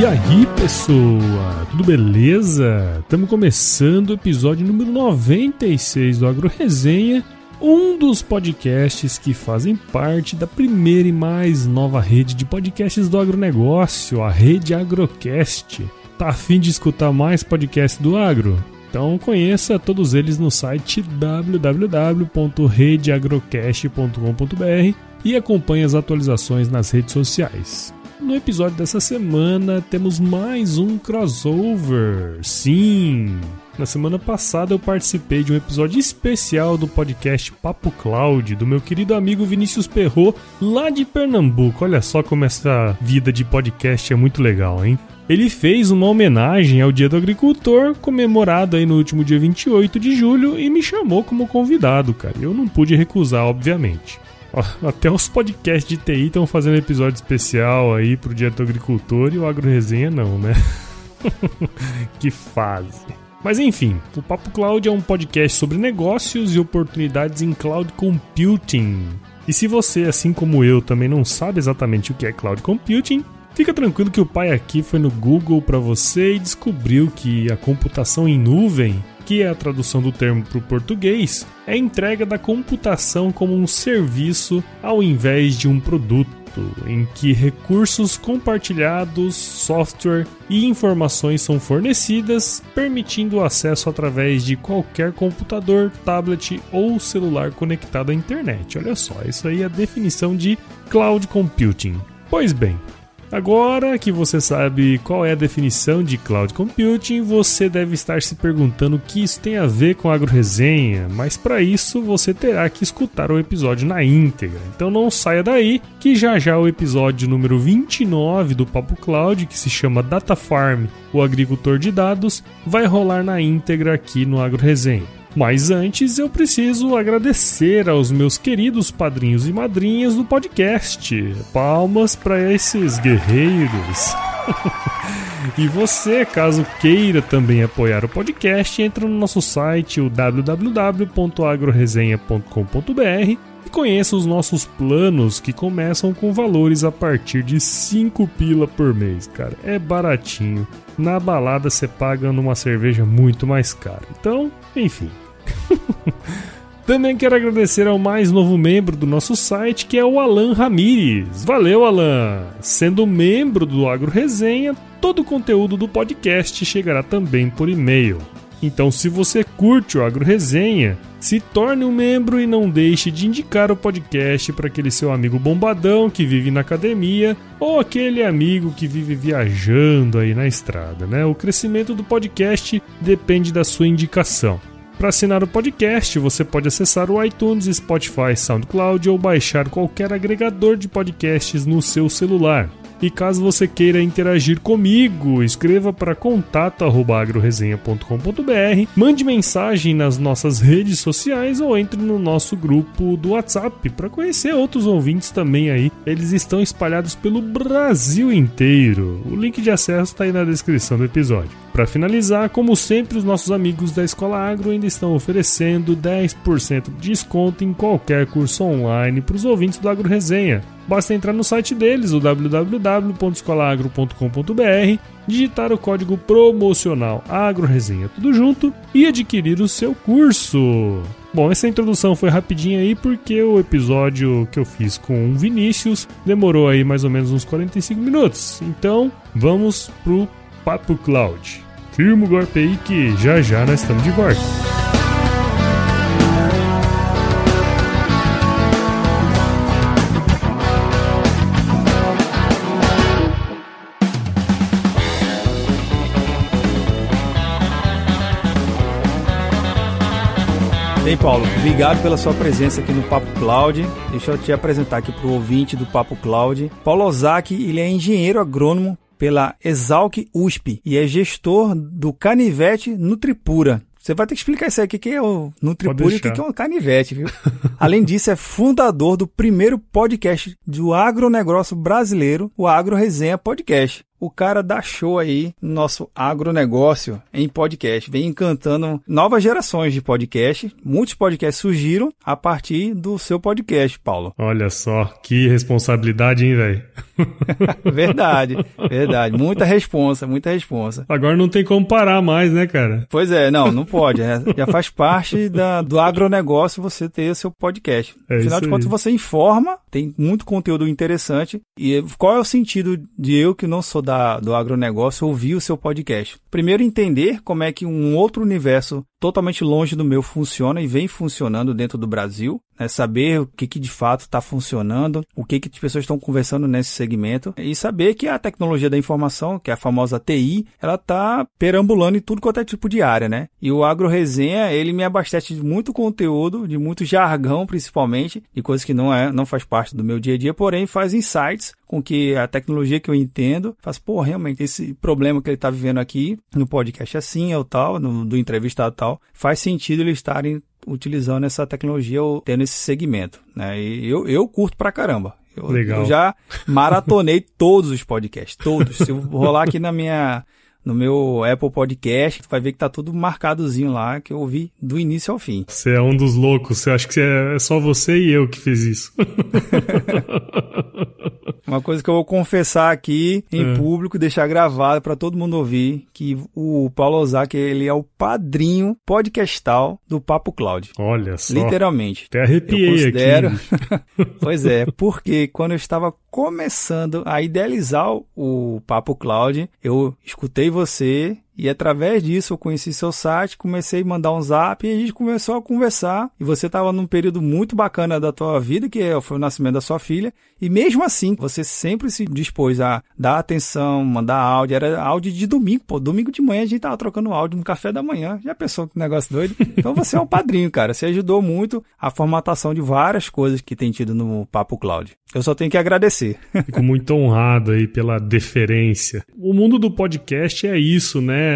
E aí, pessoa, tudo beleza? Estamos começando o episódio número 96 do Agro Resenha, um dos podcasts que fazem parte da primeira e mais nova rede de podcasts do agronegócio, a Rede Agrocast. Tá afim de escutar mais podcasts do agro? Então conheça todos eles no site www.redeagrocast.com.br e acompanhe as atualizações nas redes sociais. No episódio dessa semana temos mais um crossover. Sim! Na semana passada eu participei de um episódio especial do podcast Papo Cloud, do meu querido amigo Vinícius Perro, lá de Pernambuco. Olha só como essa vida de podcast é muito legal, hein? Ele fez uma homenagem ao Dia do Agricultor, comemorado aí no último dia 28 de julho, e me chamou como convidado, cara. Eu não pude recusar, obviamente. Até os podcasts de TI estão fazendo episódio especial aí pro Dia do Agricultor e o Agro Resenha não, né? que fase. Mas enfim, o Papo Cloud é um podcast sobre negócios e oportunidades em cloud computing. E se você, assim como eu, também não sabe exatamente o que é cloud computing, fica tranquilo que o pai aqui foi no Google para você e descobriu que a computação em nuvem que é a tradução do termo para o português, é a entrega da computação como um serviço ao invés de um produto, em que recursos compartilhados, software e informações são fornecidas, permitindo o acesso através de qualquer computador, tablet ou celular conectado à internet. Olha só, isso aí é a definição de cloud computing. Pois bem, Agora que você sabe qual é a definição de cloud computing, você deve estar se perguntando o que isso tem a ver com agroresenha, mas para isso você terá que escutar o episódio na íntegra. Então não saia daí, que já já o episódio número 29 do Papo Cloud, que se chama Data Farm, o agricultor de dados, vai rolar na íntegra aqui no agroresenha. Mas antes eu preciso agradecer aos meus queridos padrinhos e madrinhas do podcast. Palmas para esses guerreiros. e você, caso queira também apoiar o podcast, entra no nosso site o www.agroresenha.com.br conheça os nossos planos que começam com valores a partir de 5 pila por mês, cara. É baratinho. Na balada você paga numa cerveja muito mais cara. Então, enfim. Também quero agradecer ao mais novo membro do nosso site, que é o Alan Ramires. Valeu, Alan! Sendo membro do Agro Resenha, todo o conteúdo do podcast chegará também por e-mail. Então, se você curte o Agro Resenha, se torne um membro e não deixe de indicar o podcast para aquele seu amigo bombadão que vive na academia ou aquele amigo que vive viajando aí na estrada, né? O crescimento do podcast depende da sua indicação. Para assinar o podcast, você pode acessar o iTunes, Spotify, SoundCloud ou baixar qualquer agregador de podcasts no seu celular. E caso você queira interagir comigo, escreva para contato@agroresenha.com.br, mande mensagem nas nossas redes sociais ou entre no nosso grupo do WhatsApp para conhecer outros ouvintes também aí. Eles estão espalhados pelo Brasil inteiro. O link de acesso está aí na descrição do episódio. Para finalizar, como sempre, os nossos amigos da Escola Agro ainda estão oferecendo 10% de desconto em qualquer curso online para os ouvintes do Agro Resenha. Basta entrar no site deles, o www.escolaagro.com.br, digitar o código promocional AgroResenha tudo junto e adquirir o seu curso. Bom, essa introdução foi rapidinha aí porque o episódio que eu fiz com o Vinícius demorou aí mais ou menos uns 45 minutos. Então, vamos pro Papo Cloud. Firma o golpe aí que já já nós estamos de volta. Bem, Paulo, obrigado pela sua presença aqui no Papo Cloud. Deixa eu te apresentar aqui para o ouvinte do Papo Cloud. Paulo Ozaki, ele é engenheiro agrônomo, pela Exalc USP e é gestor do Canivete Nutripura. Você vai ter que explicar isso aí, o que é o Nutripura e o que é um canivete, viu? Além disso, é fundador do primeiro podcast do agronegócio brasileiro, o Agro Resenha Podcast o cara dá show aí no nosso agronegócio em podcast. Vem encantando novas gerações de podcast. Muitos podcasts surgiram a partir do seu podcast, Paulo. Olha só, que responsabilidade, hein, velho? verdade, verdade. Muita responsa, muita responsa. Agora não tem como parar mais, né, cara? Pois é, não, não pode. É, já faz parte da, do agronegócio você ter seu podcast. É Afinal de contas, você informa, tem muito conteúdo interessante. E qual é o sentido de eu que não sou da da, do agronegócio ouvir o seu podcast. Primeiro, entender como é que um outro universo totalmente longe do meu funciona e vem funcionando dentro do Brasil, né? saber o que, que de fato está funcionando, o que, que as pessoas estão conversando nesse segmento e saber que a tecnologia da informação, que é a famosa TI, ela está perambulando em tudo quanto é tipo de área, né? E o Agro Resenha, ele me abastece de muito conteúdo, de muito jargão principalmente, de coisas que não é, não faz parte do meu dia a dia, porém faz insights com que a tecnologia que eu entendo faz, pô, realmente esse problema que ele está vivendo aqui no podcast é assim, é o tal, no, do entrevistado tal, faz sentido eles estarem utilizando essa tecnologia ou tendo esse segmento. Né? E eu, eu curto pra caramba. Eu, Legal. eu já maratonei todos os podcasts, todos. Se eu rolar aqui na minha no meu Apple Podcast, tu vai ver que tá tudo marcadozinho lá, que eu ouvi do início ao fim. Você é um dos loucos, você acha que é só você e eu que fez isso. Uma coisa que eu vou confessar aqui em é. público, deixar gravado para todo mundo ouvir, que o Paulo Ozaki, ele é o padrinho podcastal do Papo Cloud. Olha só. Literalmente. Até arrepiei eu considero... aqui. pois é, porque quando eu estava começando a idealizar o Papo Cloud, eu escutei você e através disso eu conheci seu site, comecei a mandar um zap e a gente começou a conversar. E você estava num período muito bacana da tua vida, que é, foi o nascimento da sua filha. E mesmo assim, você sempre se dispôs a dar atenção, mandar áudio. Era áudio de domingo, pô. Domingo de manhã a gente tava trocando áudio no café da manhã. Já pensou que negócio doido? Então você é um padrinho, cara. Você ajudou muito a formatação de várias coisas que tem tido no Papo Cloud. Eu só tenho que agradecer. Fico muito honrado aí pela deferência. O mundo do podcast é isso, né?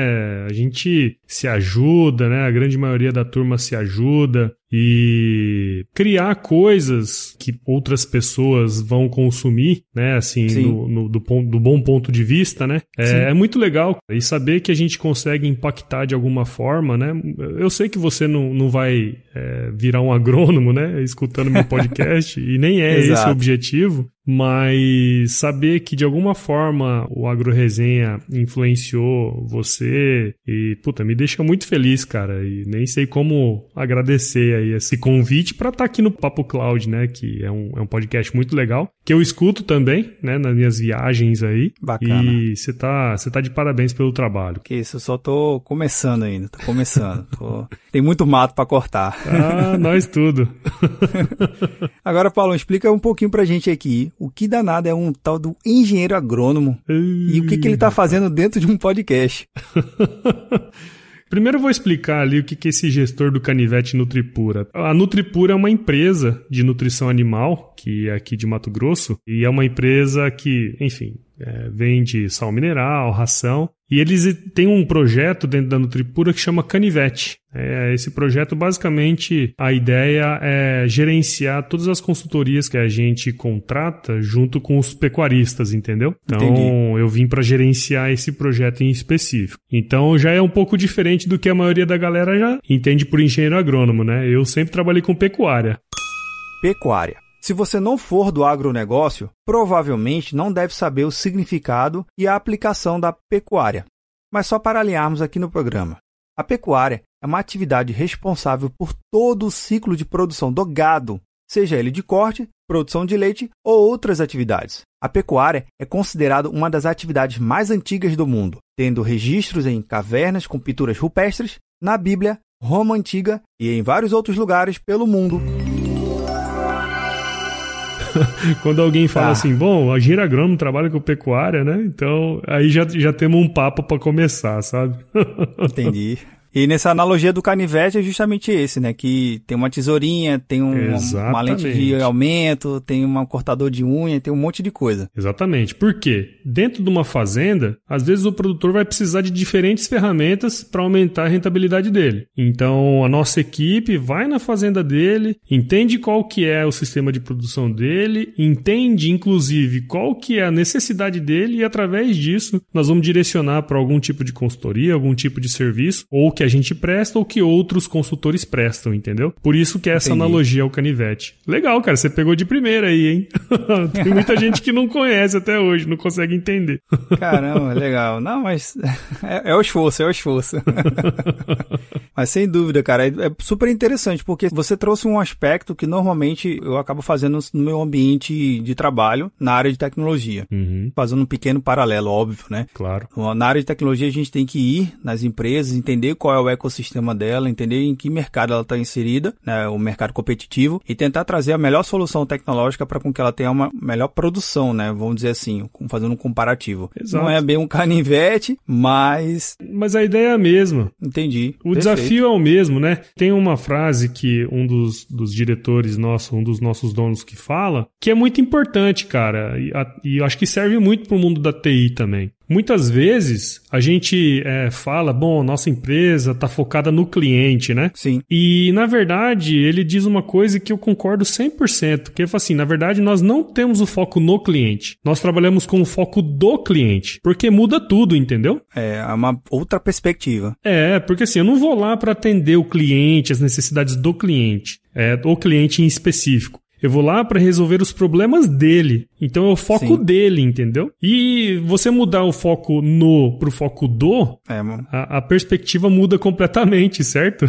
A gente se ajuda, né? A grande maioria da turma se ajuda e criar coisas que outras pessoas vão consumir, né? Assim, no, no, do, do bom ponto de vista, né? É, é, muito legal e saber que a gente consegue impactar de alguma forma, né? Eu sei que você não, não vai é, virar um agrônomo, né? Escutando meu podcast e nem é esse o objetivo, mas saber que de alguma forma o Agro Resenha influenciou você e, puta, me deixa muito feliz, cara, e nem sei como agradecer aí esse convite para estar tá aqui no Papo Cloud, né, que é um, é um podcast muito legal, que eu escuto também, né, nas minhas viagens aí. Bacana. E você tá, você tá de parabéns pelo trabalho. Que isso, eu só tô começando ainda, tô começando. tô... Tem muito mato para cortar. Ah, nós tudo. Agora, Paulo, explica um pouquinho pra gente aqui o que danado é um tal do engenheiro agrônomo e o que, que ele está fazendo dentro de um podcast. Primeiro eu vou explicar ali o que é esse gestor do canivete Nutripura. A Nutripura é uma empresa de nutrição animal, que é aqui de Mato Grosso, e é uma empresa que, enfim, é, vende sal mineral, ração, e eles têm um projeto dentro da Nutripura que chama Canivete. É, esse projeto, basicamente, a ideia é gerenciar todas as consultorias que a gente contrata junto com os pecuaristas, entendeu? Então, Entendi. eu vim para gerenciar esse projeto em específico. Então, já é um pouco diferente do que a maioria da galera já entende por engenheiro agrônomo, né? Eu sempre trabalhei com pecuária. Pecuária. Se você não for do agronegócio, provavelmente não deve saber o significado e a aplicação da pecuária. Mas só para alinharmos aqui no programa. A pecuária é uma atividade responsável por todo o ciclo de produção do gado, seja ele de corte, produção de leite ou outras atividades. A pecuária é considerada uma das atividades mais antigas do mundo, tendo registros em cavernas com pinturas rupestres, na Bíblia, Roma Antiga e em vários outros lugares pelo mundo. Quando alguém fala ah. assim, bom, a Gira Agrônomo trabalha com pecuária, né? Então, aí já, já temos um papo para começar, sabe? Entendi. E nessa analogia do canivete é justamente esse, né? Que tem uma tesourinha, tem um, uma lente de aumento, tem um cortador de unha, tem um monte de coisa. Exatamente. Por quê? Dentro de uma fazenda, às vezes o produtor vai precisar de diferentes ferramentas para aumentar a rentabilidade dele. Então, a nossa equipe vai na fazenda dele, entende qual que é o sistema de produção dele, entende inclusive qual que é a necessidade dele e através disso nós vamos direcionar para algum tipo de consultoria, algum tipo de serviço, ou que a gente presta ou que outros consultores prestam, entendeu? Por isso que é essa Entendi. analogia ao canivete. Legal, cara, você pegou de primeira aí, hein? Tem muita gente que não conhece até hoje, não consegue entender. Caramba, legal. Não, mas é, é o esforço, é o esforço. mas sem dúvida, cara, é, é super interessante, porque você trouxe um aspecto que normalmente eu acabo fazendo no meu ambiente de trabalho na área de tecnologia. Uhum. Fazendo um pequeno paralelo, óbvio, né? Claro. Na área de tecnologia, a gente tem que ir nas empresas, entender qual é o ecossistema dela, entender em que mercado ela está inserida, né, o mercado competitivo, e tentar trazer a melhor solução tecnológica para com que ela tenha uma melhor produção, né? Vamos dizer assim, fazendo um comparativo. Exato. Não é bem um canivete, mas. Mas a ideia é a mesma. Entendi. O Perfeito. desafio é o mesmo, né? Tem uma frase que um dos, dos diretores nossos, um dos nossos donos que fala, que é muito importante, cara. E, a, e eu acho que serve muito para o mundo da TI também. Muitas vezes a gente é, fala, bom, nossa empresa está focada no cliente, né? Sim. E na verdade ele diz uma coisa que eu concordo 100%, que é assim, na verdade nós não temos o foco no cliente, nós trabalhamos com o foco do cliente, porque muda tudo, entendeu? É, é uma outra perspectiva. É, porque assim, eu não vou lá para atender o cliente, as necessidades do cliente, é, o cliente em específico. Eu vou lá para resolver os problemas dele. Então é o foco Sim. dele, entendeu? E você mudar o foco no pro foco do, é, a, a, perspectiva muda completamente, certo?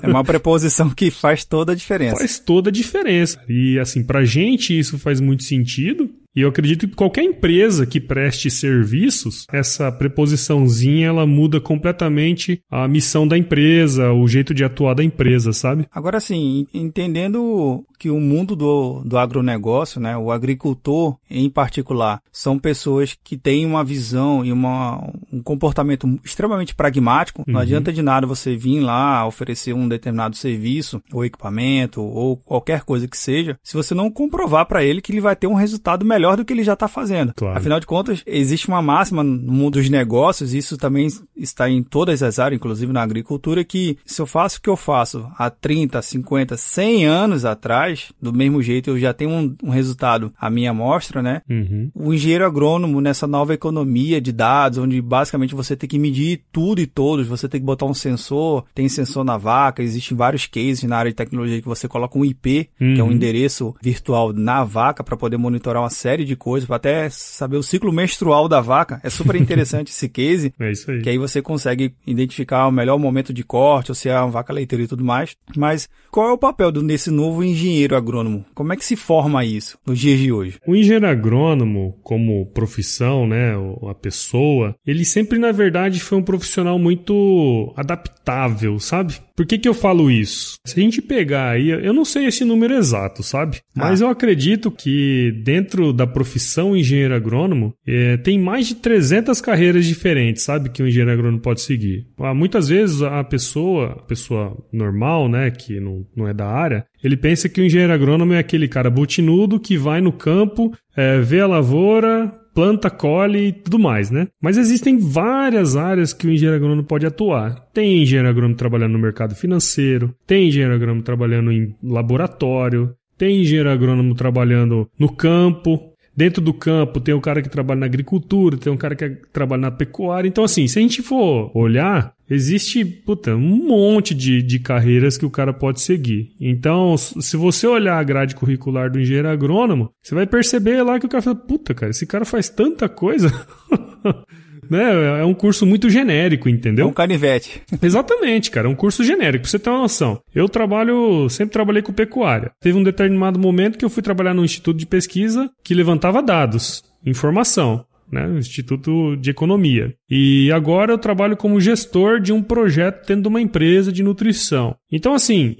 É uma preposição que faz toda a diferença. Faz toda a diferença. E assim, pra gente isso faz muito sentido. E eu acredito que qualquer empresa que preste serviços, essa preposiçãozinha ela muda completamente a missão da empresa, o jeito de atuar da empresa, sabe? Agora sim, entendendo que o mundo do, do agronegócio, né, o agricultor em particular, são pessoas que têm uma visão e uma, um comportamento extremamente pragmático. Uhum. Não adianta de nada você vir lá oferecer um determinado serviço, ou equipamento, ou qualquer coisa que seja, se você não comprovar para ele que ele vai ter um resultado melhor do que ele já está fazendo. Claro. Afinal de contas, existe uma máxima no mundo dos negócios, e isso também está em todas as áreas, inclusive na agricultura, que se eu faço o que eu faço há 30, 50, 100 anos atrás, do mesmo jeito eu já tenho um, um resultado à minha amostra, né? Uhum. O engenheiro agrônomo nessa nova economia de dados, onde basicamente você tem que medir tudo e todos, você tem que botar um sensor, tem sensor na vaca, existem vários cases na área de tecnologia que você coloca um IP, uhum. que é um uhum. endereço virtual na vaca para poder monitorar uma série série de coisas, para até saber o ciclo menstrual da vaca. É super interessante esse case. É isso aí. Que aí você consegue identificar o melhor momento de corte, ou se é uma vaca leiteira e tudo mais. Mas qual é o papel desse novo engenheiro agrônomo? Como é que se forma isso nos dias de hoje? O engenheiro agrônomo, como profissão, né, a pessoa, ele sempre, na verdade, foi um profissional muito adaptável, sabe? Por que, que eu falo isso? Se a gente pegar aí, eu não sei esse número exato, sabe? Mas ah. eu acredito que dentro da profissão engenheiro agrônomo, é, tem mais de 300 carreiras diferentes, sabe? Que o engenheiro agrônomo pode seguir. Ah, muitas vezes a pessoa, a pessoa normal, né, que não, não é da área, ele pensa que o engenheiro agrônomo é aquele cara botinudo que vai no campo, é, vê a lavoura, planta, colhe e tudo mais, né? Mas existem várias áreas que o engenheiro agrônomo pode atuar. Tem engenheiro agrônomo trabalhando no mercado financeiro, tem engenheiro agrônomo trabalhando em laboratório, tem engenheiro agrônomo trabalhando no campo, Dentro do campo tem o cara que trabalha na agricultura, tem um cara que trabalha na pecuária. Então, assim, se a gente for olhar, existe puta, um monte de, de carreiras que o cara pode seguir. Então, se você olhar a grade curricular do engenheiro agrônomo, você vai perceber lá que o cara fala, puta, cara, esse cara faz tanta coisa. né? É um curso muito genérico, entendeu? É um canivete. Exatamente, cara. É um curso genérico, pra você ter uma noção. Eu trabalho, sempre trabalhei com pecuária. Teve um determinado momento que eu fui trabalhar num instituto de pesquisa que levantava dados, informação. Né, Instituto de Economia. E agora eu trabalho como gestor de um projeto dentro de uma empresa de nutrição. Então, assim,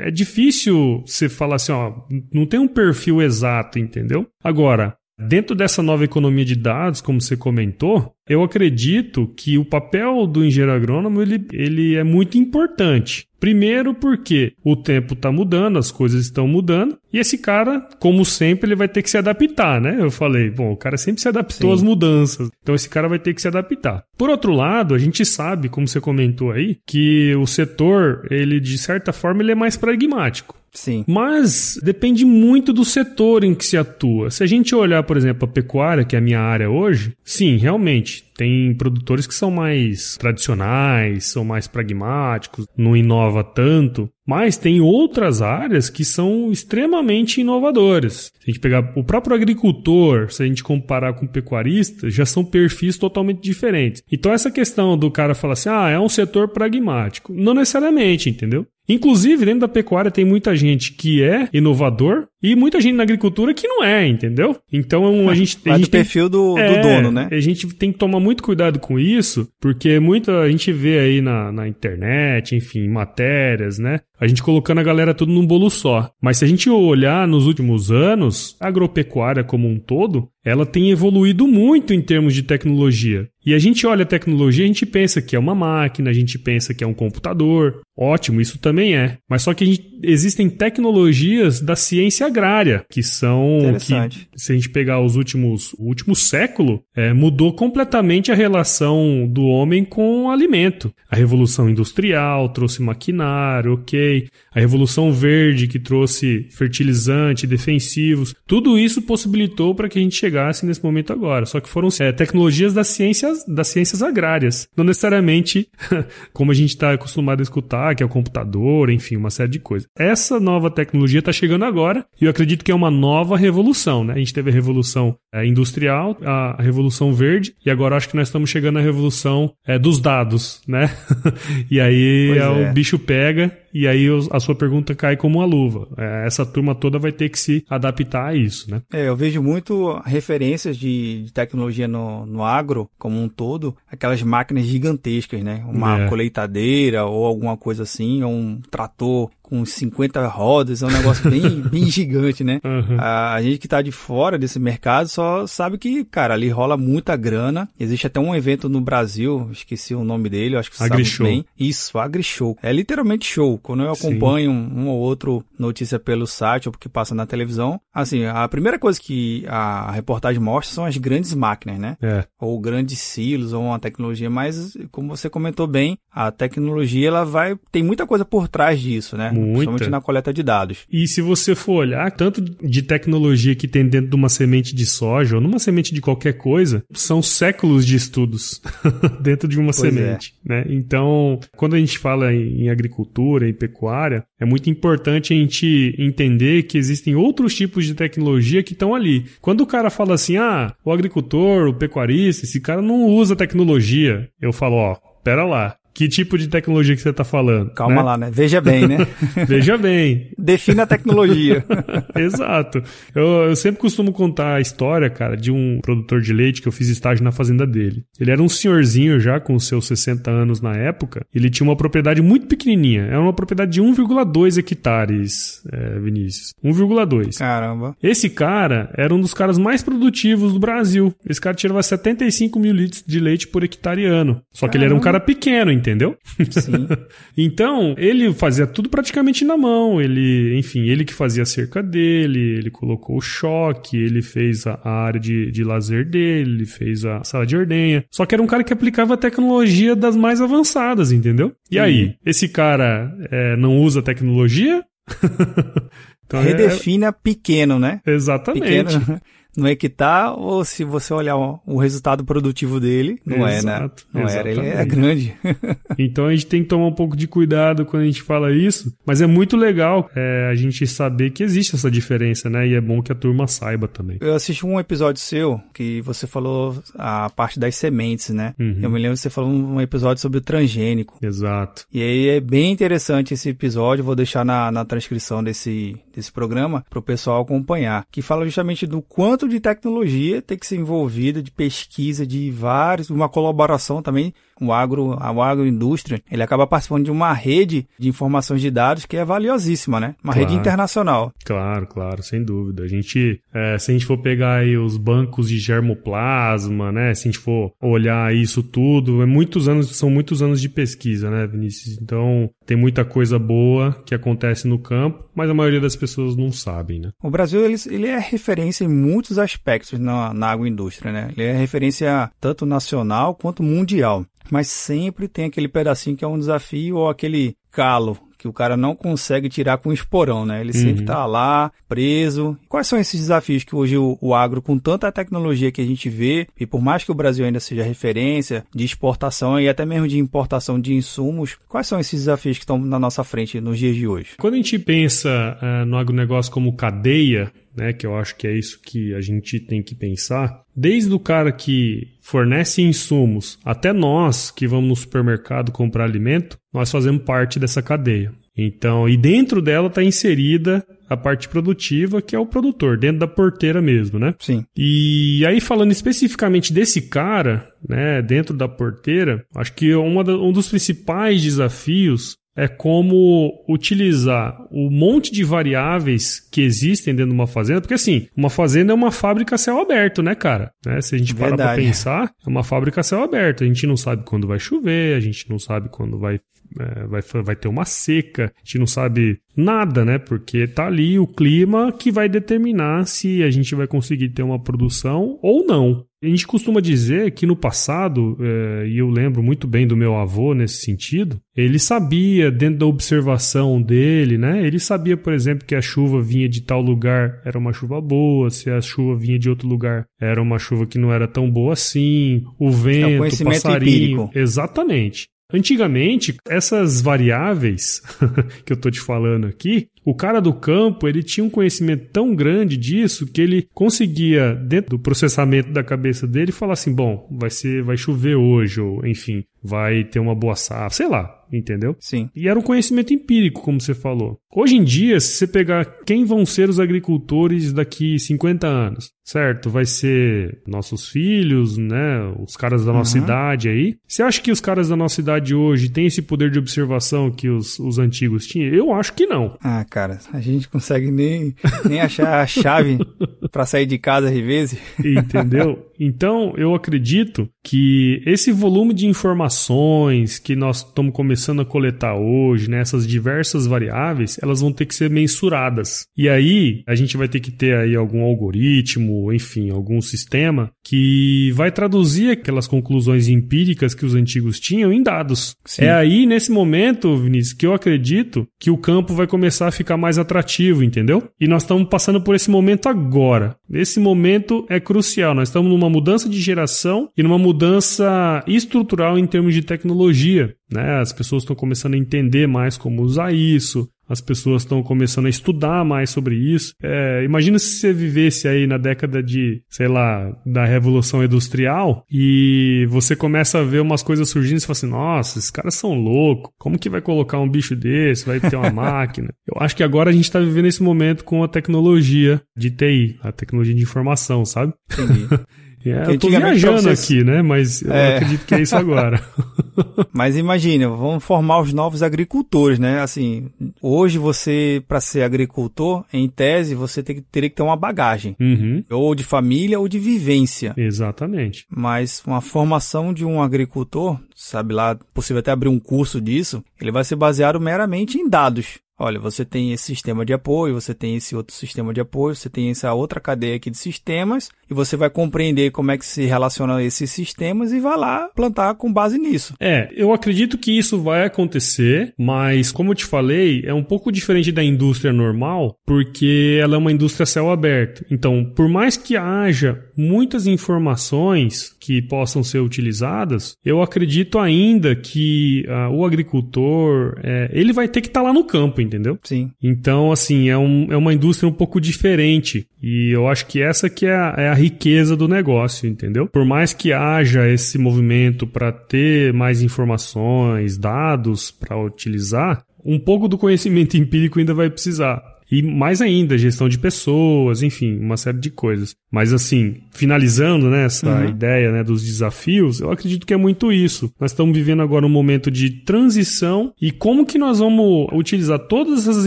é difícil você falar assim, ó, não tem um perfil exato, entendeu? Agora, Dentro dessa nova economia de dados, como você comentou, eu acredito que o papel do engenheiro agrônomo ele, ele é muito importante. Primeiro porque o tempo está mudando, as coisas estão mudando, e esse cara, como sempre, ele vai ter que se adaptar, né? Eu falei, bom, o cara sempre se adaptou Sim. às mudanças, então esse cara vai ter que se adaptar. Por outro lado, a gente sabe, como você comentou aí, que o setor, ele de certa forma, ele é mais pragmático. Sim. Mas depende muito do setor em que se atua. Se a gente olhar, por exemplo, a pecuária, que é a minha área hoje, sim, realmente, tem produtores que são mais tradicionais, são mais pragmáticos, não inova tanto, mas tem outras áreas que são extremamente inovadoras. Se a gente pegar o próprio agricultor, se a gente comparar com o pecuarista, já são perfis totalmente diferentes. Então essa questão do cara falar assim, ah, é um setor pragmático, não necessariamente, entendeu? Inclusive, dentro da pecuária tem muita gente que é inovador e muita gente na agricultura que não é, entendeu? Então a gente, a gente do tem, perfil do, é, do, dono, né? A gente tem que tomar muito cuidado com isso, porque muita a gente vê aí na, na internet, enfim, matérias, né? A gente colocando a galera tudo num bolo só. Mas se a gente olhar nos últimos anos, a agropecuária como um todo, ela tem evoluído muito em termos de tecnologia. E a gente olha a tecnologia, a gente pensa que é uma máquina, a gente pensa que é um computador. Ótimo, isso também é. Mas só que gente, existem tecnologias da ciência agrária, que são. Que, se a gente pegar os últimos. O último século, é, mudou completamente a relação do homem com o alimento. A Revolução Industrial trouxe maquinário, ok. A Revolução Verde, que trouxe fertilizante, defensivos. Tudo isso possibilitou para que a gente chegasse nesse momento agora. Só que foram é, tecnologias das ciências, das ciências agrárias. Não necessariamente como a gente está acostumado a escutar, que é o computador, enfim, uma série de coisas. Essa nova tecnologia está chegando agora e eu acredito que é uma nova revolução. Né? A gente teve a revolução é, industrial, a, revolução verde e agora acho que nós estamos chegando na revolução é, dos dados. né? e aí é, o bicho pega e aí a sua pergunta cai como uma luva. É, essa turma toda vai ter que se adaptar a isso, né? É, eu vejo muito referências de, de tecnologia no, no agro como um todo, aquelas máquinas gigantescas, né? Uma é. colheitadeira ou alguma coisa assim, ou um trator com 50 rodas, é um negócio bem, bem gigante, né? Uhum. A, a, gente que tá de fora desse mercado só sabe que, cara, ali rola muita grana. Existe até um evento no Brasil, esqueci o nome dele, acho que você Agri sabe bem. Isso, AgriShow. É literalmente show. Quando eu acompanho um, um, ou outro notícia pelo site ou porque passa na televisão, assim, a primeira coisa que a reportagem mostra são as grandes máquinas, né? É. Ou grandes silos, ou uma tecnologia, mas como você comentou bem, a tecnologia ela vai tem muita coisa por trás disso, né? Muita. Principalmente na coleta de dados. E se você for olhar, tanto de tecnologia que tem dentro de uma semente de soja ou numa semente de qualquer coisa, são séculos de estudos dentro de uma pois é. semente, é. né? Então, quando a gente fala em agricultura e pecuária, é muito importante a gente entender que existem outros tipos de tecnologia que estão ali. Quando o cara fala assim, ah, o agricultor, o pecuarista, esse cara não usa tecnologia, eu falo, ó, pera lá, que tipo de tecnologia que você está falando? Calma né? lá, né? Veja bem, né? Veja bem. Defina a tecnologia. Exato. Eu, eu, sempre costumo contar a história, cara, de um produtor de leite que eu fiz estágio na fazenda dele. Ele era um senhorzinho já, com seus 60 anos na época. Ele tinha uma propriedade muito pequenininha. Era uma propriedade de 1,2 hectares, é, Vinícius. 1,2. Caramba. Esse cara era um dos caras mais produtivos do Brasil. Esse cara tirava 75 mil litros de leite por hectare ano. Só que Caramba. ele era um cara pequeno, entendeu? Sim. então, ele fazia tudo praticamente na mão. Ele, enfim, ele que fazia a cerca dele, ele colocou o choque, ele fez a, área de, de lazer dele, ele fez a sala de ordenha. Só que era um cara que aplicava a tecnologia das mais avançadas, entendeu? E aí, esse cara é, não usa tecnologia? então, é Redefina é... pequeno, né? Exatamente. Pequeno no hectare, ou se você olhar o, o resultado produtivo dele, não Exato, é, né? Não exatamente. era, ele é grande. então a gente tem que tomar um pouco de cuidado quando a gente fala isso, mas é muito legal é, a gente saber que existe essa diferença, né? E é bom que a turma saiba também. Eu assisti um episódio seu que você falou a parte das sementes, né? Uhum. Eu me lembro que você falou um episódio sobre o transgênico. Exato. E aí é bem interessante esse episódio, vou deixar na, na transcrição desse, desse programa para o pessoal acompanhar, que fala justamente do quanto de tecnologia tem que ser envolvida, de pesquisa, de vários, uma colaboração também o agro, a agroindústria, ele acaba participando de uma rede de informações de dados que é valiosíssima, né? Uma claro, rede internacional. Claro, claro, sem dúvida. A gente, é, se a gente for pegar aí os bancos de germoplasma, né? Se a gente for olhar isso tudo, é muitos anos, são muitos anos de pesquisa, né, Vinícius? Então, tem muita coisa boa que acontece no campo, mas a maioria das pessoas não sabem, né? O Brasil, ele, ele é referência em muitos aspectos na, na agroindústria, né? Ele é referência tanto nacional quanto mundial. Mas sempre tem aquele pedacinho que é um desafio ou aquele calo que o cara não consegue tirar com esporão, né? Ele uhum. sempre está lá, preso. Quais são esses desafios que hoje o, o, agro, com tanta tecnologia que a gente vê, e por mais que o Brasil ainda seja referência de exportação e até mesmo de importação de insumos, quais são esses desafios que estão na nossa frente nos dias de hoje? Quando a gente pensa uh, no agronegócio como cadeia, né, que eu acho que é isso que a gente tem que pensar, desde o cara que fornece insumos até nós que vamos no supermercado comprar alimento, nós fazemos parte dessa cadeia. Então, e dentro dela está inserida a parte produtiva, que é o produtor, dentro da porteira mesmo, né? Sim. E aí, falando especificamente desse cara, né, dentro da porteira, acho que uma da, um dos principais desafios é como utilizar o monte de variáveis que existem dentro de uma fazenda, porque assim, uma fazenda é uma fábrica a céu aberto, né, cara? Né? Se a gente parar para pensar, é uma fábrica a céu aberto. A gente não sabe quando vai chover, a gente não sabe quando vai é, vai, vai ter uma seca, a gente não sabe nada, né? Porque tá ali o clima que vai determinar se a gente vai conseguir ter uma produção ou não. A gente costuma dizer que no passado, é, e eu lembro muito bem do meu avô nesse sentido, ele sabia, dentro da observação dele, né? Ele sabia, por exemplo, que a chuva vinha de tal lugar, era uma chuva boa, se a chuva vinha de outro lugar, era uma chuva que não era tão boa assim, o vento, é o passarinho. Empírico. Exatamente. Antigamente, essas variáveis que eu tô te falando aqui, o cara do campo, ele tinha um conhecimento tão grande disso que ele conseguia, dentro do processamento da cabeça dele, falar assim: bom, vai ser, vai chover hoje, ou enfim, vai ter uma boa safra, sei lá, entendeu? Sim. E era um conhecimento empírico, como você falou. Hoje em dia, se você pegar quem vão ser os agricultores daqui 50 anos, certo? Vai ser nossos filhos, né? Os caras da nossa uhum. idade aí. Você acha que os caras da nossa idade hoje têm esse poder de observação que os, os antigos tinham? Eu acho que não. Ah, cara, a gente consegue nem, nem achar a chave para sair de casa às vezes. Entendeu? Então, eu acredito que esse volume de informações que nós estamos começando a coletar hoje, né, essas diversas variáveis, elas vão ter que ser mensuradas. E aí, a gente vai ter que ter aí algum algoritmo, enfim, algum sistema que vai traduzir aquelas conclusões empíricas que os antigos tinham em dados. Sim. É aí, nesse momento, Vinícius, que eu acredito que o campo vai começar a ficar mais atrativo, entendeu? E nós estamos passando por esse momento agora. Esse momento é crucial. Nós estamos numa mudança de geração e numa mudança estrutural em termos de tecnologia. Né? As pessoas estão começando a entender mais como usar isso, as pessoas estão começando a estudar mais sobre isso. É, imagina se você vivesse aí na década de, sei lá, da Revolução Industrial e você começa a ver umas coisas surgindo e você fala assim, nossa, esses caras são loucos, como que vai colocar um bicho desse, vai ter uma máquina? Eu acho que agora a gente está vivendo esse momento com a tecnologia de TI, a tecnologia de informação, sabe? Entendi. É, eu tô viajando vocês... aqui, né? Mas eu é... acredito que é isso agora. Mas imagina, vamos formar os novos agricultores, né? Assim, hoje você, para ser agricultor, em tese, você tem, teria que ter uma bagagem. Uhum. Ou de família ou de vivência. Exatamente. Mas uma formação de um agricultor, sabe lá, possível até abrir um curso disso, ele vai ser baseado meramente em dados. Olha, você tem esse sistema de apoio, você tem esse outro sistema de apoio, você tem essa outra cadeia aqui de sistemas, e você vai compreender como é que se relacionam esses sistemas e vai lá plantar com base nisso. É, eu acredito que isso vai acontecer, mas como eu te falei, é um pouco diferente da indústria normal, porque ela é uma indústria céu aberto. Então, por mais que haja muitas informações que possam ser utilizadas, eu acredito ainda que uh, o agricultor, é, ele vai ter que estar tá lá no campo, entendeu? Sim. Então, assim, é, um, é uma indústria um pouco diferente. E eu acho que essa que é a, é a riqueza do negócio, entendeu? Por mais que haja esse movimento para ter mais informações, dados para utilizar, um pouco do conhecimento empírico ainda vai precisar. E mais ainda, gestão de pessoas, enfim, uma série de coisas. Mas assim, finalizando né, essa uhum. ideia né, dos desafios, eu acredito que é muito isso. Nós estamos vivendo agora um momento de transição e como que nós vamos utilizar todas essas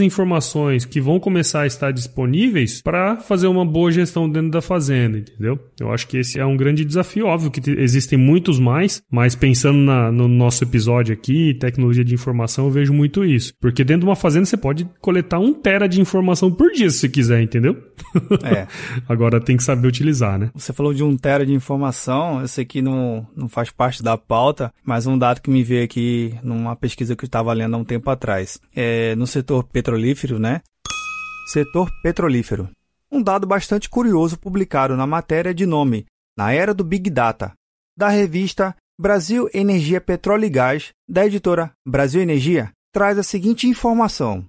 informações que vão começar a estar disponíveis para fazer uma boa gestão dentro da fazenda, entendeu? Eu acho que esse é um grande desafio. Óbvio que existem muitos mais, mas pensando na, no nosso episódio aqui, tecnologia de informação, eu vejo muito isso. Porque dentro de uma fazenda você pode coletar um tera de informação por dia se quiser, entendeu? É. agora tem que saber saber utilizar, né? Você falou de um tera de informação, eu sei que não, não faz parte da pauta, mas um dado que me veio aqui numa pesquisa que eu estava lendo há um tempo atrás. É, no setor petrolífero, né? Setor petrolífero. Um dado bastante curioso publicado na matéria de nome Na Era do Big Data, da revista Brasil Energia Petróleo e Gás, da editora Brasil Energia, traz a seguinte informação: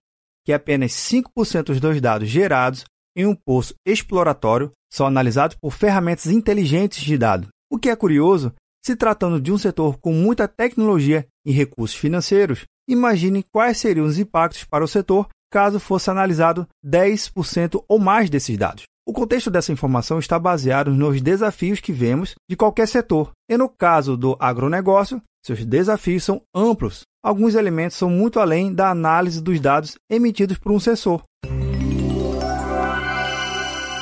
que apenas 5% dos dados gerados em um poço exploratório são analisados por ferramentas inteligentes de dados. O que é curioso, se tratando de um setor com muita tecnologia e recursos financeiros, imagine quais seriam os impactos para o setor caso fosse analisado 10% ou mais desses dados. O contexto dessa informação está baseado nos desafios que vemos de qualquer setor, e no caso do agronegócio, seus desafios são amplos. Alguns elementos são muito além da análise dos dados emitidos por um sensor.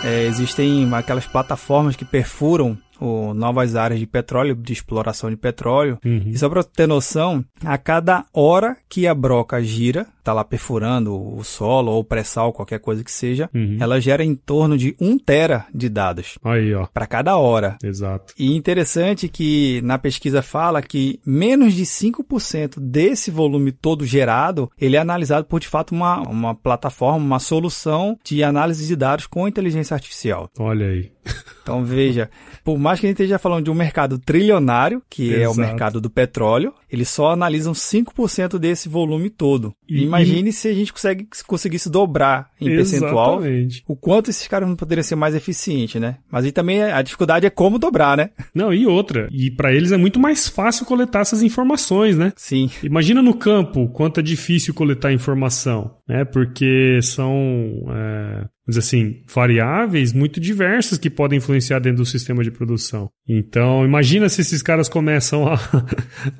É, existem aquelas plataformas que perfuram o, novas áreas de petróleo, de exploração de petróleo. Uhum. E só para ter noção, a cada hora que a broca gira, tá lá perfurando o solo ou pré-sal, qualquer coisa que seja, uhum. ela gera em torno de um tera de dados. Aí, ó. Para cada hora. Exato. E interessante que na pesquisa fala que menos de 5% desse volume todo gerado, ele é analisado por de fato uma, uma plataforma, uma solução de análise de dados com inteligência artificial. Olha aí. Então veja, por mais que a gente esteja falando de um mercado trilionário, que Exato. é o mercado do petróleo, eles só analisam 5% desse volume todo. E, Imagine e... se a gente consegue, conseguisse dobrar em percentual o quanto esses caras não poderiam ser mais eficientes, né? Mas aí também a dificuldade é como dobrar, né? Não, e outra. E para eles é muito mais fácil coletar essas informações, né? Sim. Imagina no campo quanto é difícil coletar informação, né? Porque são. É vamos dizer assim, variáveis muito diversas que podem influenciar dentro do sistema de produção. Então, imagina se esses caras começam a,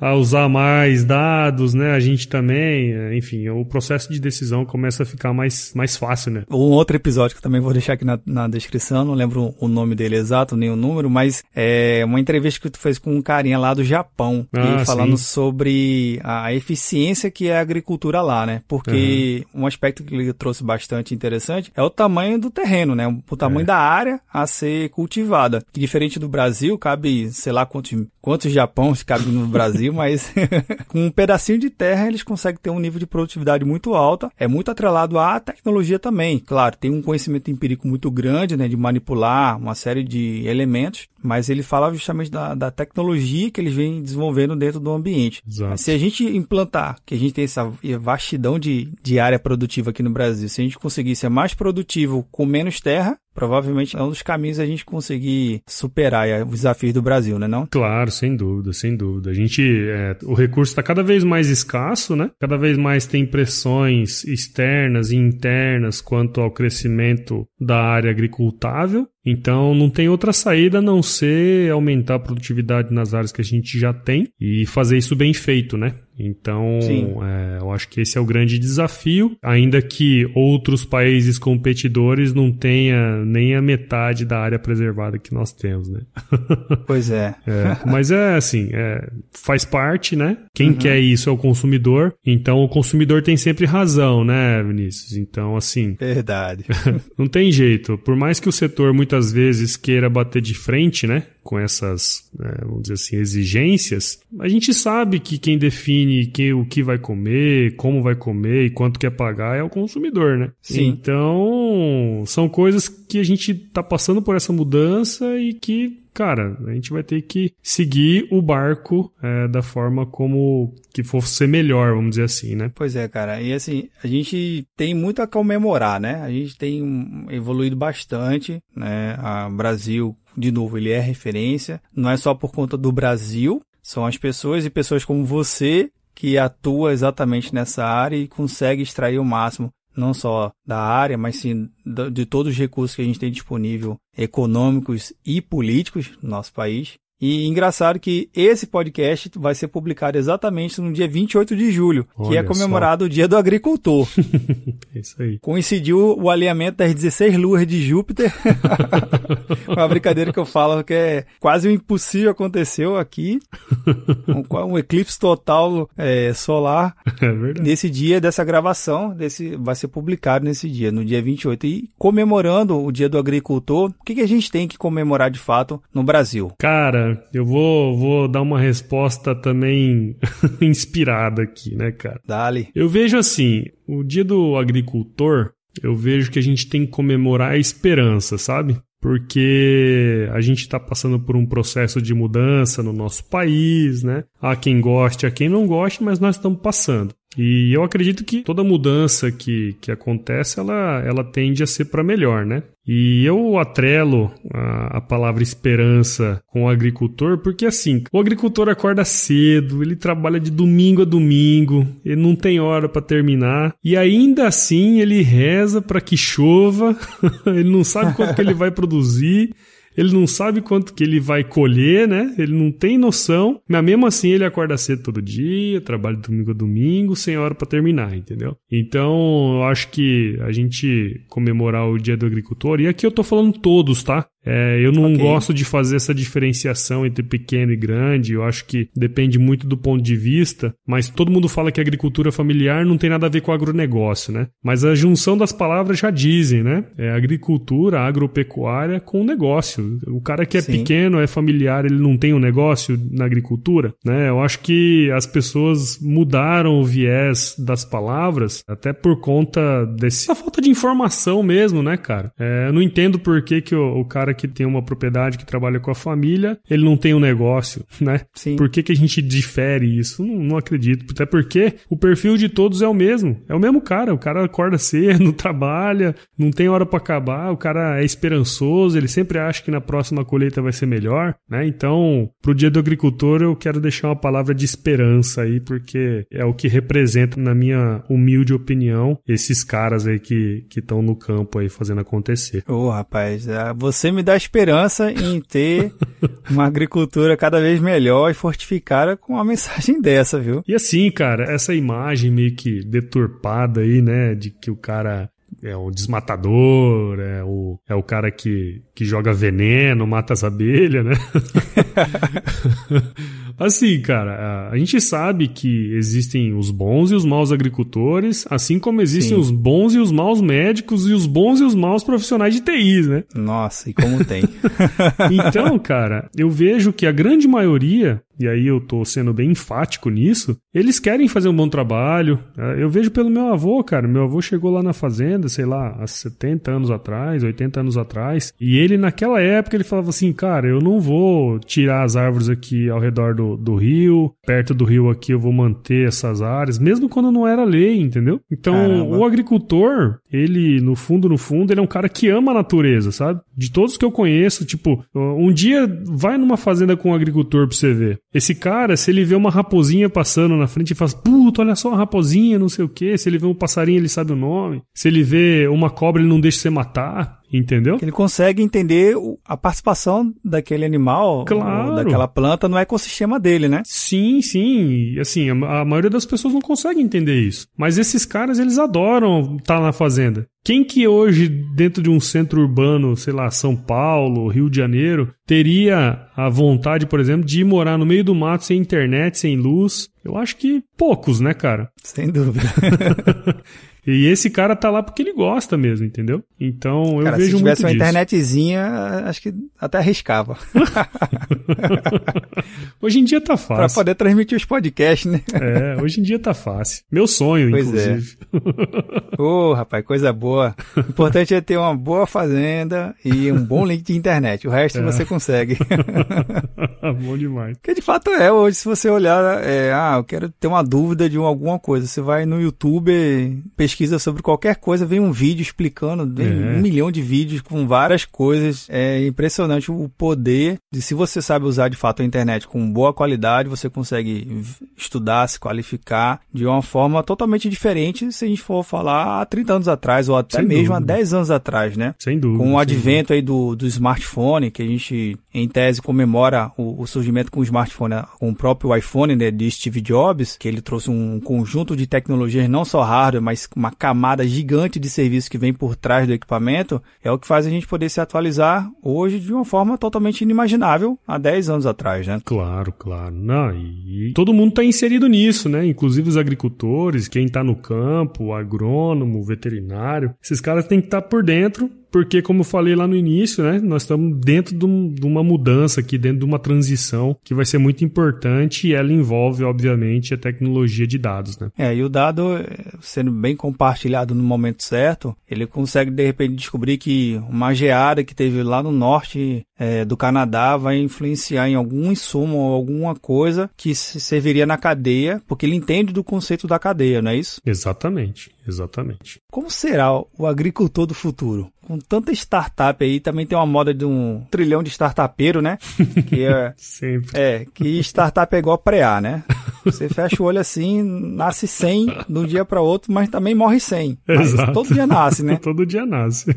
a usar mais dados, né? A gente também, enfim, o processo de decisão começa a ficar mais, mais fácil, né? Um outro episódio que eu também vou deixar aqui na, na descrição, não lembro o nome dele exato, nem o número, mas é uma entrevista que tu fez com um carinha lá do Japão, ah, falando sim. sobre a eficiência que é a agricultura lá, né? Porque uhum. um aspecto que ele trouxe bastante interessante é o tamanho tamanho do terreno, né? O tamanho é. da área a ser cultivada. Que diferente do Brasil, cabe, sei lá quantos, quantos Japões cabe no Brasil, mas com um pedacinho de terra eles conseguem ter um nível de produtividade muito alta. É muito atrelado à tecnologia também. Claro, tem um conhecimento empírico muito grande, né? De manipular uma série de elementos, mas ele fala justamente da, da tecnologia que eles vêm desenvolvendo dentro do ambiente. Exato. Se a gente implantar, que a gente tem essa vastidão de, de área produtiva aqui no Brasil, se a gente conseguir ser mais produtivo com menos terra, provavelmente é um dos caminhos a gente conseguir superar os desafios do Brasil, né não? Claro, sem dúvida, sem dúvida. A gente, é, o recurso está cada vez mais escasso, né? Cada vez mais tem pressões externas e internas quanto ao crescimento da área agricultável. Então não tem outra saída a não ser aumentar a produtividade nas áreas que a gente já tem e fazer isso bem feito, né? Então, é, eu acho que esse é o grande desafio, ainda que outros países competidores não tenham nem a metade da área preservada que nós temos, né? Pois é. é mas é assim, é, faz parte, né? Quem uhum. quer isso é o consumidor, então o consumidor tem sempre razão, né, Vinícius? Então, assim. Verdade. não tem jeito. Por mais que o setor muitas vezes queira bater de frente, né? Com essas, é, vamos dizer assim, exigências, a gente sabe que quem define que, o que vai comer, como vai comer e quanto quer pagar é o consumidor, né? Sim. Então, são coisas que a gente tá passando por essa mudança e que cara, a gente vai ter que seguir o barco é, da forma como que for ser melhor, vamos dizer assim, né? Pois é, cara. E assim, a gente tem muito a comemorar, né? A gente tem evoluído bastante, né? A Brasil, de novo, ele é referência. Não é só por conta do Brasil, são as pessoas e pessoas como você que atua exatamente nessa área e consegue extrair o máximo não só da área, mas sim de todos os recursos que a gente tem disponível, econômicos e políticos no nosso país. E engraçado que esse podcast vai ser publicado exatamente no dia 28 de julho, Olha que é comemorado só. o Dia do Agricultor. é isso aí. Coincidiu o alinhamento das 16 luas de Júpiter. Uma brincadeira que eu falo que é quase o impossível aconteceu aqui. Um, um eclipse total é, solar. É verdade. Nesse dia dessa gravação, desse, vai ser publicado nesse dia, no dia 28. E comemorando o Dia do Agricultor, o que, que a gente tem que comemorar de fato no Brasil? Cara, eu vou, vou dar uma resposta também inspirada aqui, né, cara? Dale. Eu vejo assim, o dia do agricultor, eu vejo que a gente tem que comemorar a esperança, sabe? Porque a gente está passando por um processo de mudança no nosso país, né? Há quem goste, há quem não goste, mas nós estamos passando. E eu acredito que toda mudança que, que acontece, ela, ela tende a ser para melhor, né? E eu atrelo a, a, palavra esperança com o agricultor, porque assim, o agricultor acorda cedo, ele trabalha de domingo a domingo, ele não tem hora para terminar, e ainda assim ele reza para que chova, ele não sabe quanto que ele vai produzir, ele não sabe quanto que ele vai colher, né? Ele não tem noção, mas mesmo assim ele acorda cedo todo dia, trabalha domingo a domingo, sem hora para terminar, entendeu? Então, eu acho que a gente comemorar o Dia do Agricultor, e aqui eu tô falando todos, tá? É, eu não okay. gosto de fazer essa diferenciação entre pequeno e grande. Eu acho que depende muito do ponto de vista. Mas todo mundo fala que agricultura familiar não tem nada a ver com agronegócio, né? Mas a junção das palavras já dizem, né? É agricultura, agropecuária com negócio. O cara que é Sim. pequeno, é familiar, ele não tem um negócio na agricultura, né? Eu acho que as pessoas mudaram o viés das palavras até por conta dessa falta de informação mesmo, né, cara? É, eu não entendo por que, que o, o cara que tem uma propriedade que trabalha com a família, ele não tem um negócio, né? Sim. Por que, que a gente difere isso? Não, não acredito. Até porque o perfil de todos é o mesmo. É o mesmo cara. O cara acorda cedo, trabalha, não tem hora para acabar, o cara é esperançoso, ele sempre acha que na próxima colheita vai ser melhor, né? Então, pro dia do agricultor, eu quero deixar uma palavra de esperança aí, porque é o que representa, na minha humilde opinião, esses caras aí que estão no campo aí fazendo acontecer. Ô, oh, rapaz, é, você me dá esperança em ter uma agricultura cada vez melhor e fortificada com uma mensagem dessa, viu? E assim, cara, essa imagem meio que deturpada aí, né, de que o cara é o desmatador, é o, é o cara que, que joga veneno, mata as abelhas, né? Assim, cara, a gente sabe que existem os bons e os maus agricultores, assim como existem Sim. os bons e os maus médicos e os bons e os maus profissionais de TIs, né? Nossa, e como tem. então, cara, eu vejo que a grande maioria e aí eu tô sendo bem enfático nisso, eles querem fazer um bom trabalho. É, eu vejo pelo meu avô, cara. Meu avô chegou lá na fazenda, sei lá, há 70 anos atrás, 80 anos atrás. E ele, naquela época, ele falava assim: cara, eu não vou tirar as árvores aqui ao redor do, do rio, perto do rio aqui eu vou manter essas áreas, mesmo quando não era lei, entendeu? Então, Caramba. o agricultor, ele, no fundo, no fundo, ele é um cara que ama a natureza, sabe? De todos que eu conheço, tipo, um dia vai numa fazenda com um agricultor pra você ver. Esse cara, se ele vê uma raposinha passando na frente e faz, puta, olha só a raposinha, não sei o que. Se ele vê um passarinho, ele sabe o nome. Se ele vê uma cobra, ele não deixa você matar. Entendeu? Ele consegue entender a participação daquele animal, claro. daquela planta no ecossistema dele, né? Sim, sim. Assim, a, a maioria das pessoas não consegue entender isso. Mas esses caras, eles adoram estar na fazenda. Quem que hoje, dentro de um centro urbano, sei lá, São Paulo, Rio de Janeiro, teria a vontade, por exemplo, de ir morar no meio do mato sem internet, sem luz? Eu acho que poucos, né, cara? Sem dúvida. E esse cara tá lá porque ele gosta mesmo, entendeu? Então eu cara, vejo muito Se tivesse uma disso. internetzinha, acho que até arriscava. hoje em dia tá fácil. Pra poder transmitir os podcasts, né? É, hoje em dia tá fácil. Meu sonho, pois é. inclusive. Ô, oh, rapaz, coisa boa. O importante é ter uma boa fazenda e um bom link de internet. O resto é. você consegue. bom demais. Que de fato é, hoje se você olhar, é, ah, eu quero ter uma dúvida de alguma coisa, você vai no YouTube, pesquisa pesquisa sobre qualquer coisa, vem um vídeo explicando, vem é. um milhão de vídeos com várias coisas. É impressionante o poder de se você sabe usar de fato a internet com boa qualidade, você consegue estudar, se qualificar de uma forma totalmente diferente se a gente for falar há 30 anos atrás ou até Sem mesmo dúvida. há 10 anos atrás, né? Sem dúvida. Com o advento aí do, do smartphone, que a gente em tese comemora o, o surgimento com o smartphone, com o próprio iPhone, né, de Steve Jobs, que ele trouxe um conjunto de tecnologias, não só hardware, mas uma camada gigante de serviços que vem por trás do equipamento, é o que faz a gente poder se atualizar hoje de uma forma totalmente inimaginável há 10 anos atrás, né? Claro, claro. Não, e todo mundo está inserido nisso, né? Inclusive os agricultores, quem está no campo, o agrônomo, o veterinário. Esses caras têm que estar tá por dentro porque, como eu falei lá no início, né, nós estamos dentro de, um, de, uma mudança aqui, dentro de uma transição que vai ser muito importante e ela envolve, obviamente, a tecnologia de dados. Né? É, e o dado, sendo bem compartilhado no momento certo, ele consegue, de repente, descobrir que uma geada que teve lá no norte é, do Canadá vai influenciar em algum insumo ou alguma coisa que serviria na cadeia, porque ele entende do conceito da cadeia, não é isso? Exatamente, exatamente. Como será o agricultor do futuro? com tanta startup aí, também tem uma moda de um trilhão de startupeiro, né? Que é, Sempre. É, que startup é igual preá, né? Você fecha o olho assim, nasce 100 de um dia para outro, mas também morre 100. Exato. todo dia nasce, né? todo dia nasce.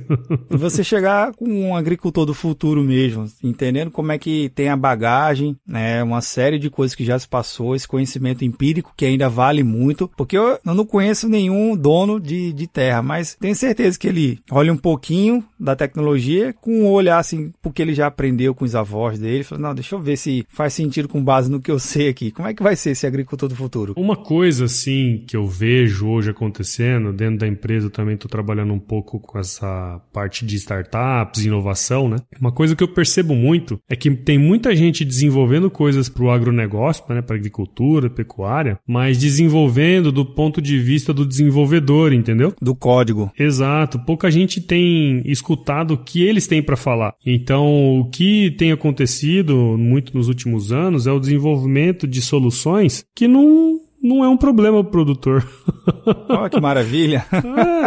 e você chegar com um agricultor do futuro mesmo, entendendo como é que tem a bagagem, né? Uma série de coisas que já se passou, esse conhecimento empírico que ainda vale muito, porque eu não conheço nenhum dono de, de terra, mas tenho certeza que ele olha um pouquinho da tecnologia com um olhar assim, porque ele já aprendeu com os avós dele. Falou, não, deixa eu ver se faz sentido com base no que eu sei aqui. Como é que vai ser esse agricultor do futuro? Uma coisa assim que eu vejo hoje acontecendo dentro da empresa, eu também estou trabalhando um pouco com essa parte de startups, inovação, né? Uma coisa que eu percebo muito é que tem muita gente desenvolvendo coisas para o agronegócio, né, para agricultura, pecuária, mas desenvolvendo do ponto de vista do desenvolvedor, entendeu? Do código. Exato. Pouca gente tem escutado o que eles têm para falar. Então, o que tem acontecido muito nos últimos anos é o desenvolvimento de soluções que não não é um problema pro produtor. Olha que maravilha.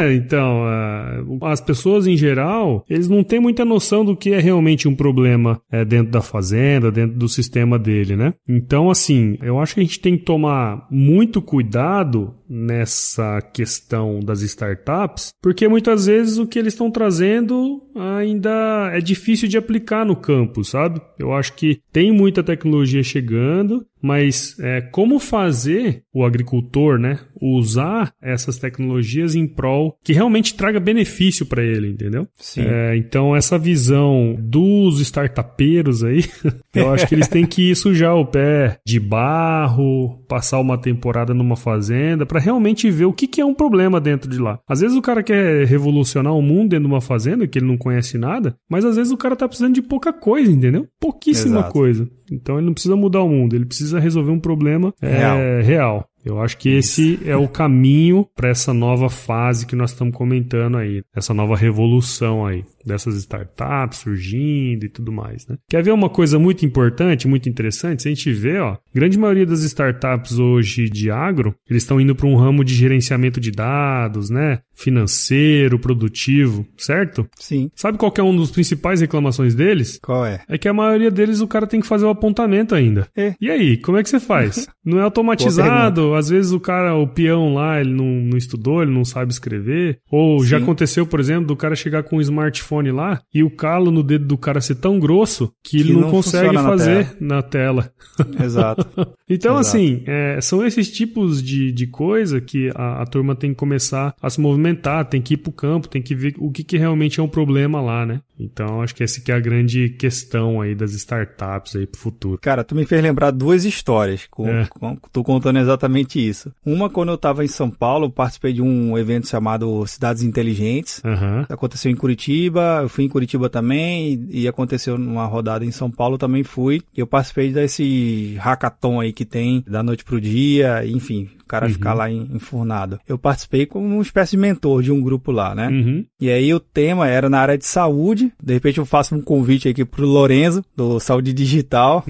é, então, é, as pessoas em geral, eles não têm muita noção do que é realmente um problema é, dentro da fazenda, dentro do sistema dele, né? Então, assim, eu acho que a gente tem que tomar muito cuidado nessa questão das startups, porque muitas vezes o que eles estão trazendo ainda é difícil de aplicar no campo, sabe? Eu acho que tem muita tecnologia chegando, mas é, como fazer o agricultor, né, usar essas tecnologias em prol que realmente traga benefício para ele, entendeu? Sim. É, então essa visão dos startupeiros aí, eu acho que eles têm que sujar o pé de barro, passar uma temporada numa fazenda para realmente ver o que, que é um problema dentro de lá. Às vezes o cara quer revolucionar o mundo dentro de uma fazenda que ele não conhece nada, mas às vezes o cara tá precisando de pouca coisa, entendeu? Pouquíssima Exato. coisa. Então ele não precisa mudar o mundo, ele precisa resolver um problema real. É, real. Eu acho que esse é o caminho para essa nova fase que nós estamos comentando aí, essa nova revolução aí dessas startups surgindo e tudo mais, né? Quer ver uma coisa muito importante, muito interessante? Se a gente vê, ó, grande maioria das startups hoje de agro, eles estão indo para um ramo de gerenciamento de dados, né? Financeiro, produtivo, certo? Sim. Sabe qual é um dos principais reclamações deles? Qual é? É que a maioria deles o cara tem que fazer o apontamento ainda. É. E aí, como é que você faz? Não é automatizado, às vezes o cara, o peão lá, ele não, não estudou, ele não sabe escrever. Ou Sim. já aconteceu, por exemplo, do cara chegar com um smartphone smartphone lá e o calo no dedo do cara ser tão grosso que, que ele não, não consegue fazer na tela. Na tela. Exato. então, Exato. assim, é, são esses tipos de, de coisa que a, a, turma tem que começar a se movimentar, tem que ir pro campo, tem que ver o que, que realmente é um problema lá, né? Então, acho que essa que é a grande questão aí das startups aí pro futuro. Cara, tu me fez lembrar duas histórias. Com, é. com, tô contando exatamente isso. Uma, quando eu tava em São Paulo, participei de um evento chamado Cidades Inteligentes. Uhum. Aconteceu em Curitiba, eu fui em Curitiba também e aconteceu numa rodada em São Paulo também fui. Eu participei desse hackathon aí que tem da noite pro dia, enfim, cara uhum. ficar lá enfurnado. Eu participei como uma espécie de mentor de um grupo lá, né? Uhum. E aí o tema era na área de saúde. De repente eu faço um convite aqui pro Lorenzo, do Saúde Digital.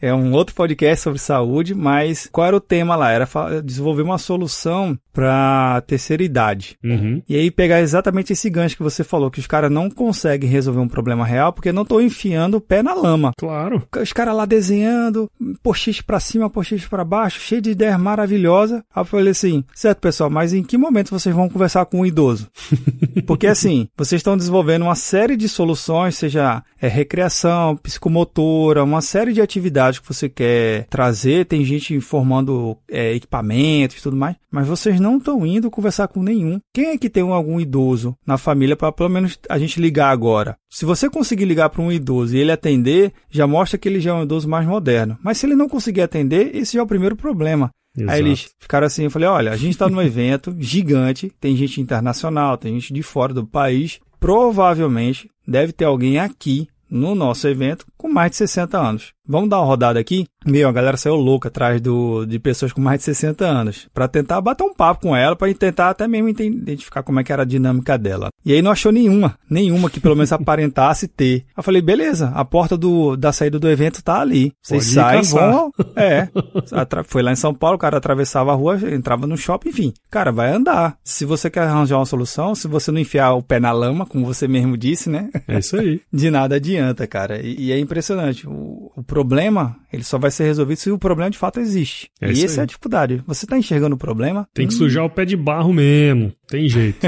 É, é um outro podcast sobre saúde, mas qual era o tema lá? Era desenvolver uma solução para terceira idade. Uhum. E aí pegar exatamente esse gancho que você falou, que os caras não conseguem resolver um problema real porque não estão enfiando o pé na lama. Claro. Os caras lá desenhando, post para cima, post para baixo, cheio de ideias Aí eu falei assim, certo pessoal, mas em que momento vocês vão conversar com um idoso? porque assim, vocês estão desenvolvendo uma série de soluções, seja é, recreação, psicomotora, uma série de atividades que você quer trazer. Tem gente informando é, equipamentos e tudo mais, mas vocês não estão indo conversar com nenhum. Quem é que tem algum idoso na família para pelo menos a gente ligar agora? Se você conseguir ligar para um idoso e ele atender, já mostra que ele já é um idoso mais moderno. Mas se ele não conseguir atender, esse já é o primeiro problema. Exato. Aí eles ficaram assim, eu falei, olha, a gente está num evento gigante, tem gente internacional, tem gente de fora do país, provavelmente deve ter alguém aqui no nosso evento com mais de 60 anos. Vamos dar uma rodada aqui? Meu, a galera saiu louca atrás do, de pessoas com mais de 60 anos, para tentar bater um papo com ela, para tentar até mesmo identificar como é que era a dinâmica dela. E aí não achou nenhuma, nenhuma que pelo menos aparentasse ter. Eu falei, beleza, a porta do, da saída do evento tá ali. Vocês saem, vão. É. Foi lá em São Paulo, o cara atravessava a rua, entrava no shopping, enfim. Cara, vai andar. Se você quer arranjar uma solução, se você não enfiar o pé na lama, como você mesmo disse, né? É isso aí. De nada adianta, cara. E, e é impressionante. O, o problema, ele só vai ser resolvido se o problema de fato existe. É e essa é a dificuldade. Você está enxergando o problema? Tem que hum. sujar o pé de barro mesmo. Tem jeito.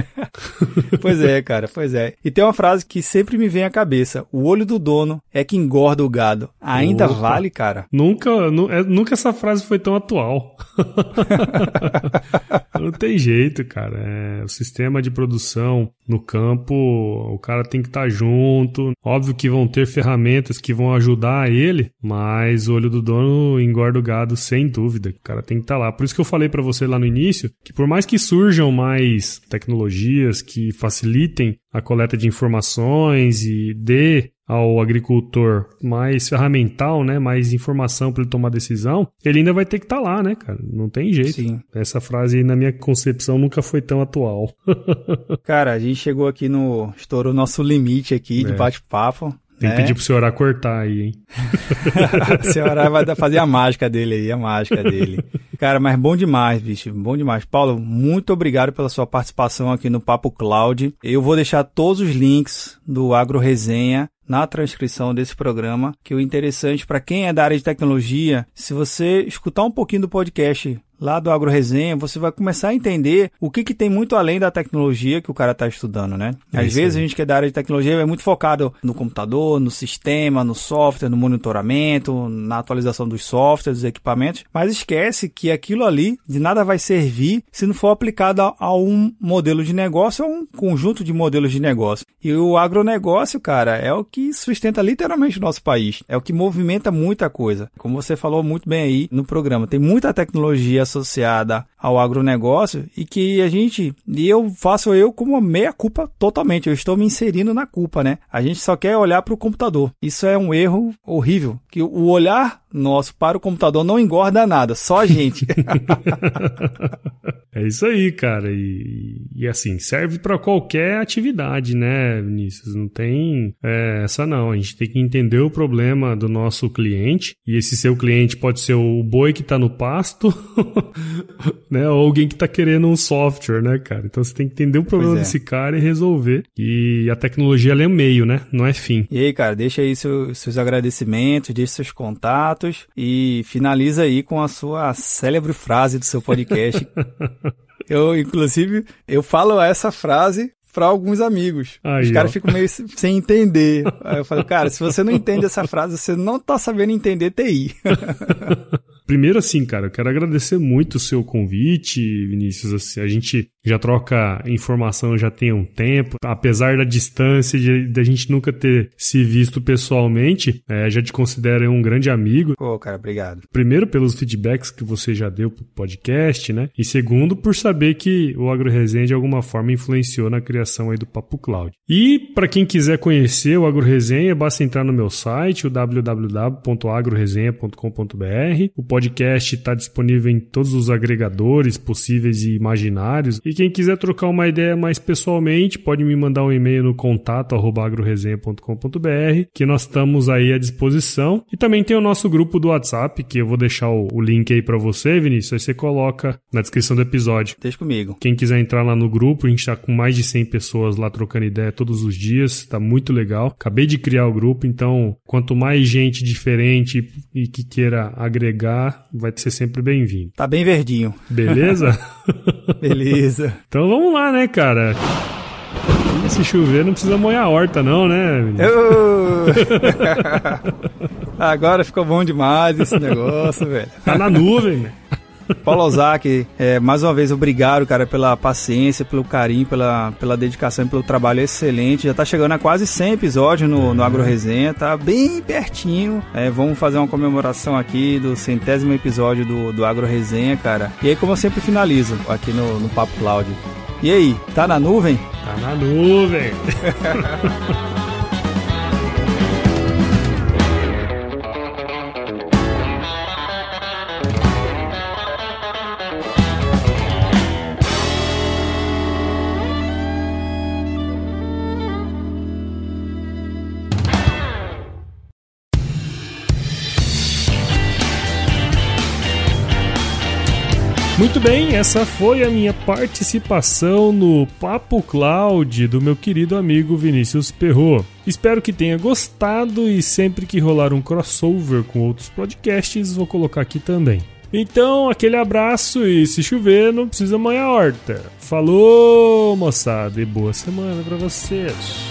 pois é, cara, pois é. E tem uma frase que sempre me vem à cabeça: o olho do dono é que engorda o gado. Ainda Opa. vale, cara? Nunca, nu, é, nunca essa frase foi tão atual. Não tem jeito, cara. É, o sistema de produção no campo, o cara tem que estar tá junto. Óbvio que vão ter ferramentas que vão ajudar ele, mas o olho do dono engorda o gado sem dúvida. O cara tem que estar tá lá. Por isso que eu falei para você lá no início que por mais que surjam mais tecnologias que facilitem a coleta de informações e dê ao agricultor mais ferramental, né, mais informação para ele tomar decisão, ele ainda vai ter que estar tá lá, né, cara? Não tem jeito. Sim. Essa frase na minha concepção nunca foi tão atual. cara, a gente chegou aqui no estourou nosso limite aqui é. de bate-papo. Tem que né? pedir pro senhor cortar aí, hein? o senhor vai fazer a mágica dele aí, a mágica dele. Cara, mas bom demais, bicho. Bom demais. Paulo, muito obrigado pela sua participação aqui no Papo Cloud. Eu vou deixar todos os links do Agro Resenha na transcrição desse programa, que o interessante para quem é da área de tecnologia, se você escutar um pouquinho do podcast lá do Agro Resenha, você vai começar a entender o que, que tem muito além da tecnologia que o cara está estudando, né? Às Isso vezes a gente que é da área de tecnologia é muito focado no computador, no sistema, no software, no monitoramento, na atualização dos softwares, dos equipamentos, mas esquece que aquilo ali de nada vai servir se não for aplicado a, a um modelo de negócio ou um conjunto de modelos de negócio. E o agronegócio, cara, é o que sustenta literalmente o nosso país, é o que movimenta muita coisa. Como você falou muito bem aí no programa, tem muita tecnologia associada ao agronegócio e que a gente, e eu faço eu como meia culpa totalmente, eu estou me inserindo na culpa, né? A gente só quer olhar para o computador. Isso é um erro horrível, que o olhar nosso para o computador não engorda nada, só a gente. é isso aí, cara. E, e assim, serve para qualquer atividade, né, Vinícius? Não tem é, essa não. A gente tem que entender o problema do nosso cliente. E esse seu cliente pode ser o boi que está no pasto, né? Ou alguém que está querendo um software, né, cara? Então você tem que entender o problema é. desse cara e resolver. E a tecnologia é meio, né? Não é fim. E aí, cara, deixa aí seus, seus agradecimentos, deixa seus contatos e finaliza aí com a sua célebre frase do seu podcast. eu, inclusive, eu falo essa frase para alguns amigos. Aí, Os caras ficam meio sem entender. Aí eu falo, cara, se você não entende essa frase, você não tá sabendo entender TI. Primeiro, assim, cara, eu quero agradecer muito o seu convite, Vinícius. Assim, a gente já troca informação já tem um tempo, apesar da distância de, de a gente nunca ter se visto pessoalmente, é, já te considero um grande amigo. Pô, cara, obrigado. Primeiro pelos feedbacks que você já deu pro podcast, né? E segundo por saber que o Agro Resenha de alguma forma influenciou na criação aí do Papo Cloud. E para quem quiser conhecer o Agro Resenha, basta entrar no meu site, o www.agroresenha.com.br. O podcast está disponível em todos os agregadores possíveis e imaginários. E quem quiser trocar uma ideia mais pessoalmente, pode me mandar um e-mail no contato agroresenha.com.br, que nós estamos aí à disposição. E também tem o nosso grupo do WhatsApp, que eu vou deixar o, o link aí para você, Vinícius. Aí você coloca na descrição do episódio. Deixa comigo. Quem quiser entrar lá no grupo, a gente está com mais de 100 pessoas lá trocando ideia todos os dias. Tá muito legal. Acabei de criar o grupo, então quanto mais gente diferente e que queira agregar, vai ser sempre bem-vindo. Tá bem verdinho. Beleza? Beleza. Então vamos lá, né, cara? Se chover, não precisa molhar a horta, não, né? Agora ficou bom demais esse negócio, velho. Tá na nuvem, né? Paulo Ozaki, é, mais uma vez, obrigado, cara, pela paciência, pelo carinho, pela, pela dedicação e pelo trabalho excelente. Já tá chegando a quase 100 episódios no, no Agro Resenha, tá bem pertinho. É, vamos fazer uma comemoração aqui do centésimo episódio do, do Agro Resenha, cara. E aí, como eu sempre finalizo aqui no, no Papo Cloud. E aí, tá na nuvem? Tá na nuvem. Muito bem, essa foi a minha participação no Papo Cloud do meu querido amigo Vinícius Perro. Espero que tenha gostado e sempre que rolar um crossover com outros podcasts, vou colocar aqui também. Então, aquele abraço e se chover, não precisa manhar horta. Falou, moçada, e boa semana para vocês.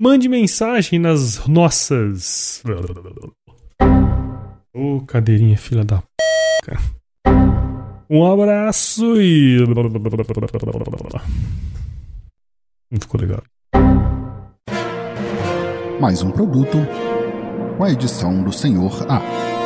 Mande mensagem nas nossas. Ô, oh, cadeirinha, filha da p. Um abraço e. Não ficou legal. Mais um produto com a edição do Senhor A.